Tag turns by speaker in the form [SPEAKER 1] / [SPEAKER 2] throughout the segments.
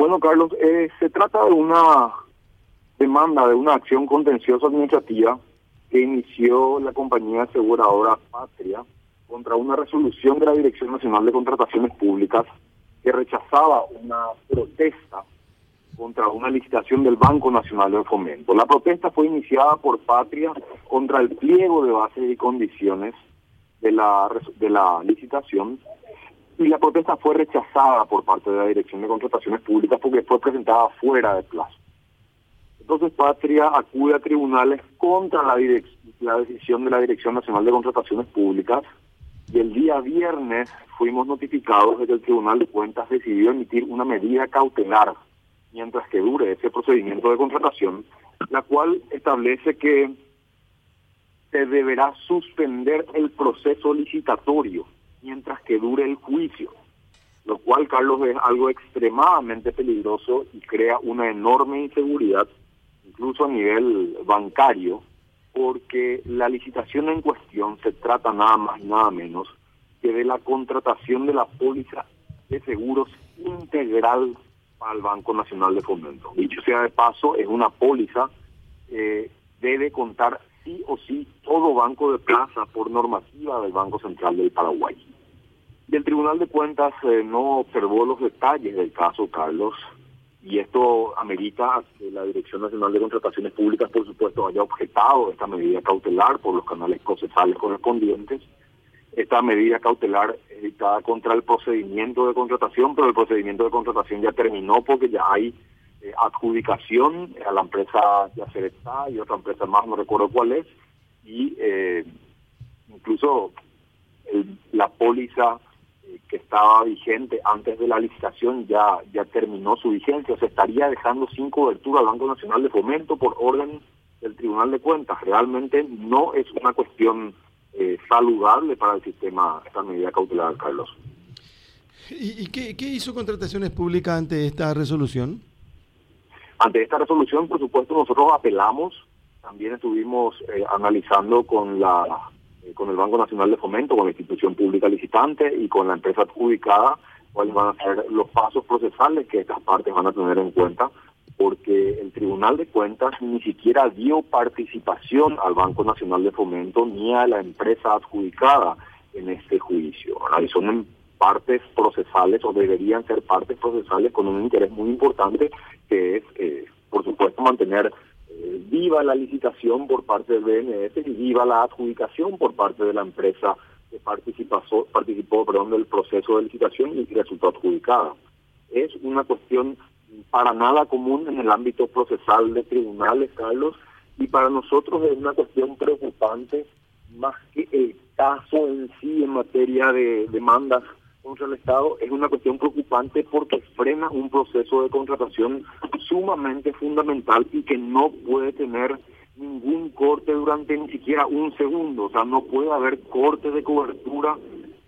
[SPEAKER 1] Bueno, Carlos, eh, se trata de una demanda, de una acción contenciosa administrativa que inició la compañía aseguradora Patria contra una resolución de la Dirección Nacional de Contrataciones Públicas que rechazaba una protesta contra una licitación del Banco Nacional de Fomento. La protesta fue iniciada por Patria contra el pliego de bases y condiciones de la, de la licitación y la protesta fue rechazada por parte de la Dirección de Contrataciones Públicas porque fue presentada fuera de plazo. Entonces Patria acude a tribunales contra la, la decisión de la Dirección Nacional de Contrataciones Públicas y el día viernes fuimos notificados de que el Tribunal de Cuentas decidió emitir una medida cautelar mientras que dure ese procedimiento de contratación, la cual establece que se deberá suspender el proceso licitatorio mientras que dure el juicio, lo cual, Carlos, es algo extremadamente peligroso y crea una enorme inseguridad, incluso a nivel bancario, porque la licitación en cuestión se trata nada más y nada menos que de la contratación de la póliza de seguros integral el Banco Nacional de Fomento. Dicho sea de paso, es una póliza, eh, debe contar sí o sí todo banco de plaza por normativa del Banco Central del Paraguay. Y el Tribunal de Cuentas eh, no observó los detalles del caso, Carlos, y esto amerita que la Dirección Nacional de Contrataciones Públicas, por supuesto, haya objetado esta medida cautelar por los canales procesales correspondientes. Esta medida cautelar dictada contra el procedimiento de contratación, pero el procedimiento de contratación ya terminó porque ya hay eh, adjudicación a la empresa Yacereta y otra empresa más, no recuerdo cuál es, y eh, incluso la póliza que estaba vigente antes de la licitación ya ya terminó su vigencia, se estaría dejando sin cobertura al Banco Nacional de Fomento por orden del Tribunal de Cuentas. Realmente no es una cuestión eh, saludable para el sistema esta medida cautelar, Carlos.
[SPEAKER 2] ¿Y, qué, hizo Contrataciones Públicas ante esta resolución?
[SPEAKER 1] Ante esta resolución, por supuesto, nosotros apelamos, también estuvimos eh, analizando con la eh, con el Banco Nacional de Fomento, con la institución pública licitante y con la empresa adjudicada, cuáles van a ser los pasos procesales que estas partes van a tener en cuenta, porque el Tribunal de Cuentas ni siquiera dio participación al Banco Nacional de Fomento ni a la empresa adjudicada en este juicio. Y son partes procesales o deberían ser partes procesales con un interés muy importante que es, eh, por supuesto, mantener viva la licitación por parte del BNS y viva la adjudicación por parte de la empresa que participó, participó perdón, del proceso de licitación y resultó adjudicada. Es una cuestión para nada común en el ámbito procesal de tribunales, Carlos, y para nosotros es una cuestión preocupante más que el caso en sí en materia de demandas contra el Estado es una cuestión preocupante porque frena un proceso de contratación sumamente fundamental y que no puede tener ningún corte durante ni siquiera un segundo. O sea, no puede haber corte de cobertura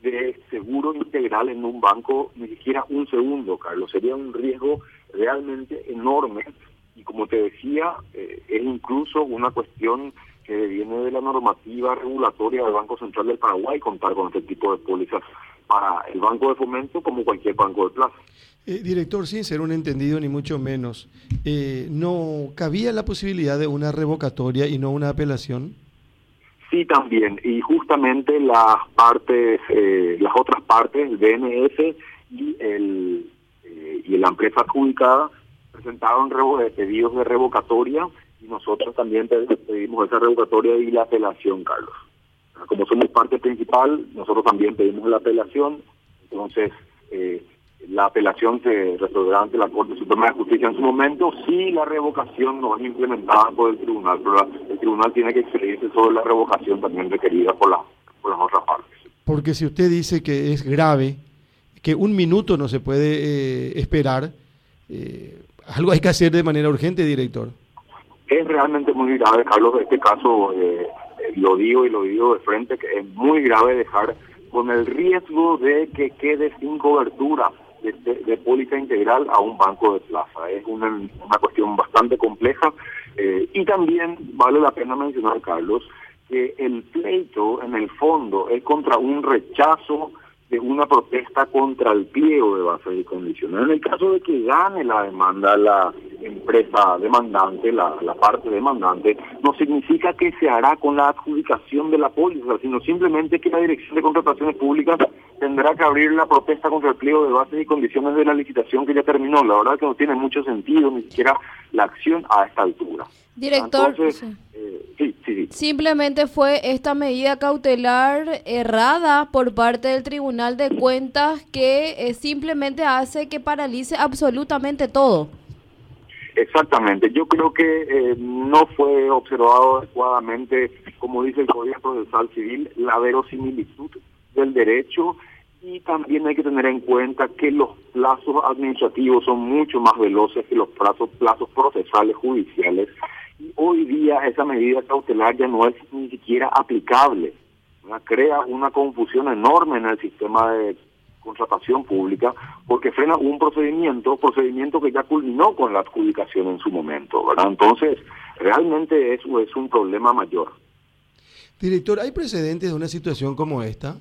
[SPEAKER 1] de seguro integral en un banco ni siquiera un segundo, Carlos. Sería un riesgo realmente enorme y como te decía, eh, es incluso una cuestión que viene de la normativa regulatoria del Banco Central del Paraguay contar con este tipo de pólizas para el Banco de Fomento como cualquier banco de plaza.
[SPEAKER 2] Eh, director, sin ser un entendido ni mucho menos, eh, ¿no cabía la posibilidad de una revocatoria y no una apelación?
[SPEAKER 1] Sí, también. Y justamente las partes, eh, las otras partes, el DNS y el y la empresa adjudicada presentaron pedidos de revocatoria y nosotros también pedimos esa revocatoria y la apelación, Carlos. Como somos parte principal, nosotros también pedimos la apelación, entonces eh, la apelación se resolverá ante la Corte Suprema de Justicia en su momento si la revocación no es implementada por el tribunal, pero el tribunal tiene que expedirse sobre la revocación también requerida por, la, por las otras partes.
[SPEAKER 2] Porque si usted dice que es grave, que un minuto no se puede eh, esperar, eh, algo hay que hacer de manera urgente, director.
[SPEAKER 1] Es realmente muy grave, Carlos, este caso eh, lo digo y lo digo de frente, que es muy grave dejar con el riesgo de que quede sin cobertura de, póliza integral a un banco de plaza. Es una, una cuestión bastante compleja eh, y también vale la pena mencionar, Carlos, que el pleito en el fondo es contra un rechazo de una protesta contra el pliego de bases y condiciones. En el caso de que gane la demanda la empresa demandante, la, la parte demandante, no significa que se hará con la adjudicación de la póliza, sino simplemente que la Dirección de Contrataciones Públicas tendrá que abrir la protesta contra el pliego de bases y condiciones de la licitación que ya terminó. La verdad que no tiene mucho sentido ni siquiera la acción a esta altura.
[SPEAKER 3] Director, eh, simplemente fue esta medida cautelar errada por parte del Tribunal de Cuentas que eh, simplemente hace que paralice absolutamente todo.
[SPEAKER 1] Exactamente, yo creo que eh, no fue observado adecuadamente, como dice el Código Procesal Civil, la verosimilitud del derecho y también hay que tener en cuenta que los plazos administrativos son mucho más veloces que los plazos, plazos procesales judiciales y hoy día esa medida cautelar ya no es ni siquiera aplicable. Crea una confusión enorme en el sistema de contratación pública porque frena un procedimiento, procedimiento que ya culminó con la adjudicación en su momento, ¿verdad? Entonces, realmente eso es un problema mayor.
[SPEAKER 2] Director, ¿hay precedentes de una situación como esta?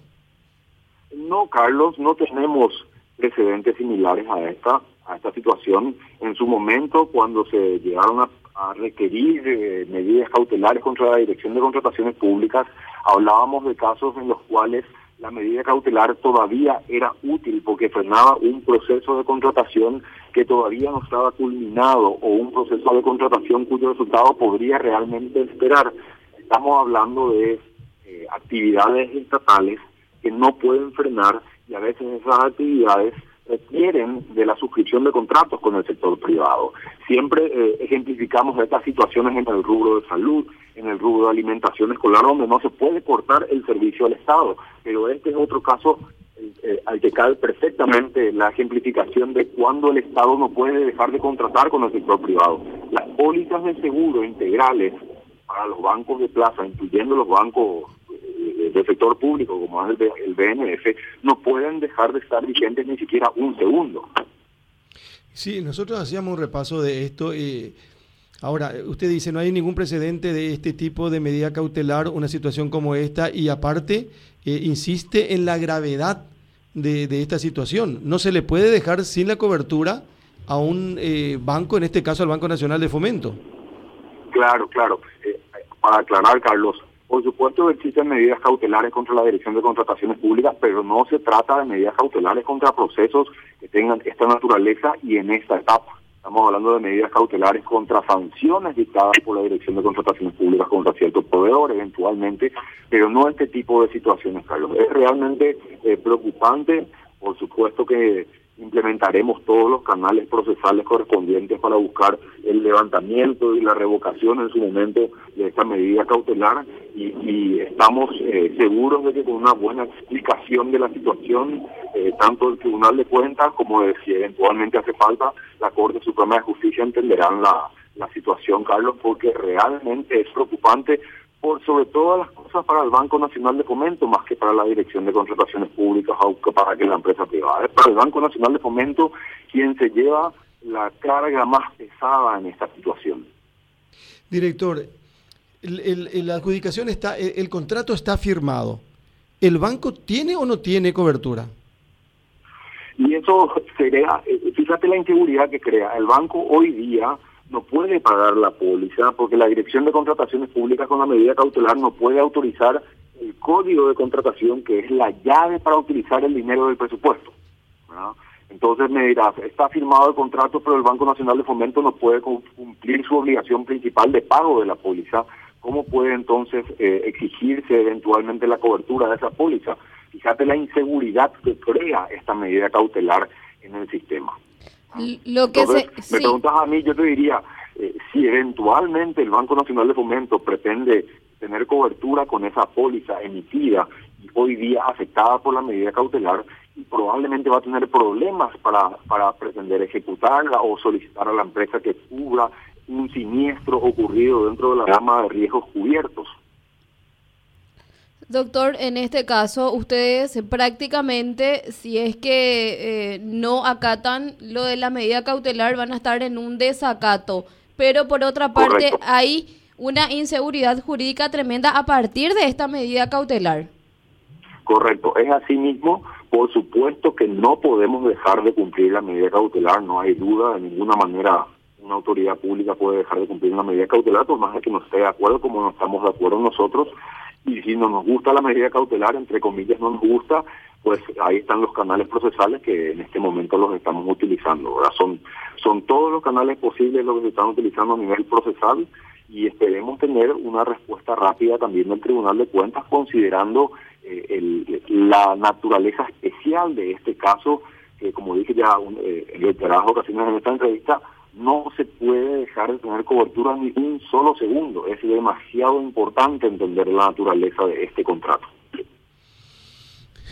[SPEAKER 1] No, Carlos, no tenemos precedentes similares a esta a esta situación. En su momento, cuando se llegaron a, requerir eh, medidas cautelares contra la Dirección de Contrataciones Públicas, hablábamos de casos en los cuales la medida cautelar todavía era útil porque frenaba un proceso de contratación que todavía no estaba culminado o un proceso de contratación cuyo resultado podría realmente esperar. Estamos hablando de eh, actividades estatales que no pueden frenar y a veces esas actividades requieren de la suscripción de contratos con el sector privado. Siempre eh, ejemplificamos estas situaciones en el rubro de salud, en el rubro de alimentación escolar, donde no se puede cortar el servicio al Estado. Pero este es otro caso eh, al que cae perfectamente la ejemplificación de cuando el Estado no puede dejar de contratar con el sector privado. Las pólizas de seguro integrales para los bancos de plaza, incluyendo los bancos del sector público, como es el, BNF, no pueden dejar de estar vigentes ni siquiera un segundo.
[SPEAKER 2] Sí, nosotros hacíamos un repaso de esto. y ahora, usted dice, no hay ningún precedente de este tipo de medida cautelar, una situación como esta, y aparte, eh, insiste en la gravedad de, esta situación. No se le puede dejar sin la cobertura a un eh, banco, en este caso al Banco Nacional de Fomento.
[SPEAKER 1] Claro, claro. Eh, para aclarar, Carlos, por supuesto existen medidas cautelares contra la Dirección de Contrataciones Públicas, pero no se trata de medidas cautelares contra procesos que tengan esta naturaleza y en esta etapa. Estamos hablando de medidas cautelares contra sanciones dictadas por la Dirección de Contrataciones Públicas contra ciertos proveedores eventualmente, pero no este tipo de situaciones, Carlos. Es realmente eh, preocupante, por supuesto que implementaremos todos los canales procesales correspondientes para buscar el levantamiento y la revocación en su momento de esta medida cautelar y, estamos eh, seguros de que con una buena explicación de la situación, eh, tanto el Tribunal de Cuentas como de si eventualmente hace falta la Corte Suprema de Justicia entenderán la, la situación, Carlos, porque realmente es preocupante por sobre todas las cosas para el Banco Nacional de Fomento, más que para la Dirección de Contrataciones Públicas o para que la empresa privada. Es para el Banco Nacional de Fomento quien se lleva la carga más pesada en esta situación.
[SPEAKER 2] Director, la adjudicación está, el, contrato está firmado. ¿El banco tiene o no tiene cobertura?
[SPEAKER 1] Y eso sería, eh, fíjate la inseguridad que crea. El banco hoy día no puede pagar la póliza porque la Dirección de Contrataciones Públicas con la medida cautelar no puede autorizar el código de contratación que es la llave para utilizar el dinero del presupuesto. Entonces me dirás, está firmado el contrato, pero el Banco Nacional de Fomento no puede cumplir su obligación principal de pago de la póliza. ¿Cómo puede entonces eh, exigirse eventualmente la cobertura de esa póliza? Fíjate la inseguridad que crea esta medida cautelar en el sistema.
[SPEAKER 3] Lo que me
[SPEAKER 1] preguntas a mí, yo te diría, eh, si eventualmente el Banco Nacional de Fomento pretende tener cobertura con esa póliza emitida y hoy día afectada por la medida cautelar, probablemente va a tener problemas para, para pretender ejecutarla o solicitar a la empresa que cubra un siniestro ocurrido dentro de la gama de riesgos cubiertos.
[SPEAKER 3] Doctor, en este caso, ustedes prácticamente, si es que eh, no acatan lo de la medida cautelar, van a estar en un desacato. Pero por otra parte, hay una inseguridad jurídica tremenda a partir de esta medida cautelar.
[SPEAKER 1] Correcto, es así mismo Por supuesto que no podemos dejar de cumplir la medida cautelar, no hay duda, de ninguna manera una autoridad pública puede dejar de cumplir una medida cautelar, por más de que no esté de acuerdo, como no estamos de acuerdo nosotros. Y si no nos gusta la medida cautelar, entre comillas, no nos gusta, pues ahí están los canales procesales que en este momento los estamos utilizando. Son, son todos los canales posibles los que se están utilizando a nivel procesal y esperemos tener una respuesta rápida también del Tribunal de Cuentas considerando eh, el, la naturaleza especial de este caso, que como dije ya eh, en reiteradas ocasiones en esta entrevista, no se puede dejar de tener cobertura ni un solo segundo. Es demasiado importante entender la naturaleza de este contrato.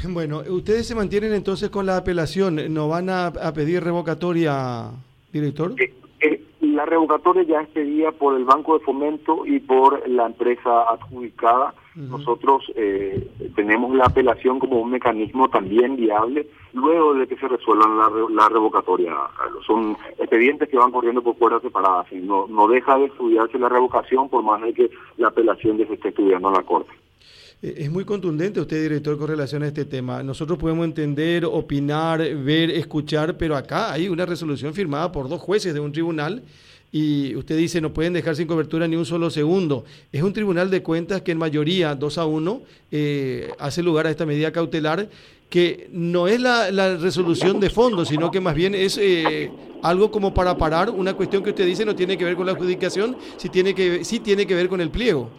[SPEAKER 2] Bueno, ustedes se mantienen entonces con la apelación, ¿no van a, pedir revocatoria, director?
[SPEAKER 1] Eh, eh, la revocatoria ya es pedida por el Banco de Fomento y por la empresa adjudicada. Nosotros eh, tenemos la apelación como un mecanismo también viable luego de que se resuelvan la, la revocatoria. Son expedientes que van corriendo por puertas separadas y no, no deja de estudiarse la revocación por más de que la apelación ya se esté estudiando en la Corte.
[SPEAKER 2] Eh, es muy contundente usted, director, con relación a este tema. Nosotros podemos entender, opinar, ver, escuchar, pero acá hay una resolución firmada por dos jueces de un tribunal y usted dice no pueden dejar sin cobertura ni un solo segundo. Es un tribunal de cuentas que en mayoría, 2 a 1, eh, hace lugar a esta medida cautelar que no es la, resolución de fondo, sino que más bien es eh, algo como para parar una cuestión que usted dice no tiene que ver con la adjudicación, sí tiene que, sí tiene que ver con el pliego.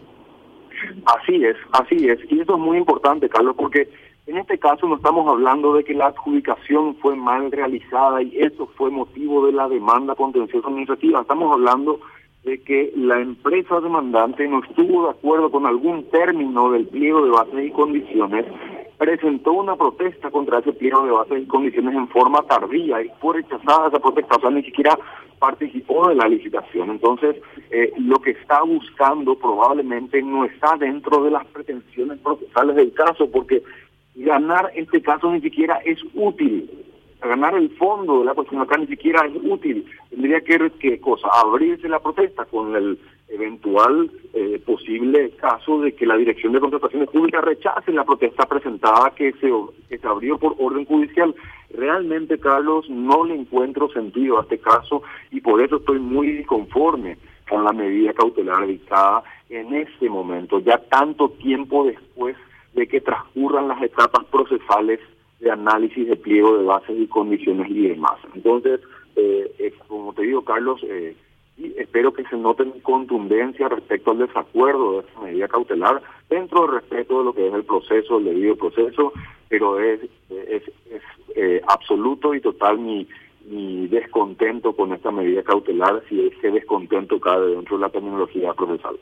[SPEAKER 1] Así es, así es. Y eso es muy importante, Carlos, porque en este caso no estamos hablando de que la adjudicación fue mal realizada y eso fue motivo de la demanda contenciosa administrativa. Estamos hablando de que la empresa demandante no estuvo de acuerdo con algún término del pliego de bases y condiciones, presentó una protesta contra ese pliego de bases y condiciones en forma tardía y fue rechazada esa protesta, o sea, ni siquiera participó de la licitación. Entonces, eh, lo que está buscando probablemente no está dentro de las pretensiones procesales del caso, porque ganar este caso ni siquiera es útil ganar el fondo de la cuestión acá ni siquiera es útil. Tendría que, ¿qué cosa? Abrirse la protesta con el eventual eh, posible caso de que la Dirección de Contrataciones Públicas rechace la protesta presentada que se, que se abrió por orden judicial. Realmente, Carlos, no le encuentro sentido a este caso y por eso estoy muy conforme con la medida cautelar dictada en este momento, ya tanto tiempo después de que transcurran las etapas procesales de análisis de pliego de bases y condiciones y demás. Entonces, eh, como te digo, Carlos, eh, espero que se note contundencia respecto al desacuerdo de esta medida cautelar, dentro del respeto de lo que es el proceso, el debido proceso, pero es, es, es eh, absoluto y total mi, mi descontento con esta medida cautelar, si ese descontento cabe dentro de la terminología procesal.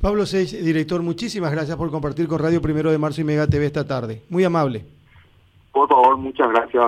[SPEAKER 2] Pablo Seis, director, muchísimas gracias por compartir con Radio Primero de Marzo y Mega TV esta tarde. Muy amable.
[SPEAKER 1] Por favor, muchas gracias.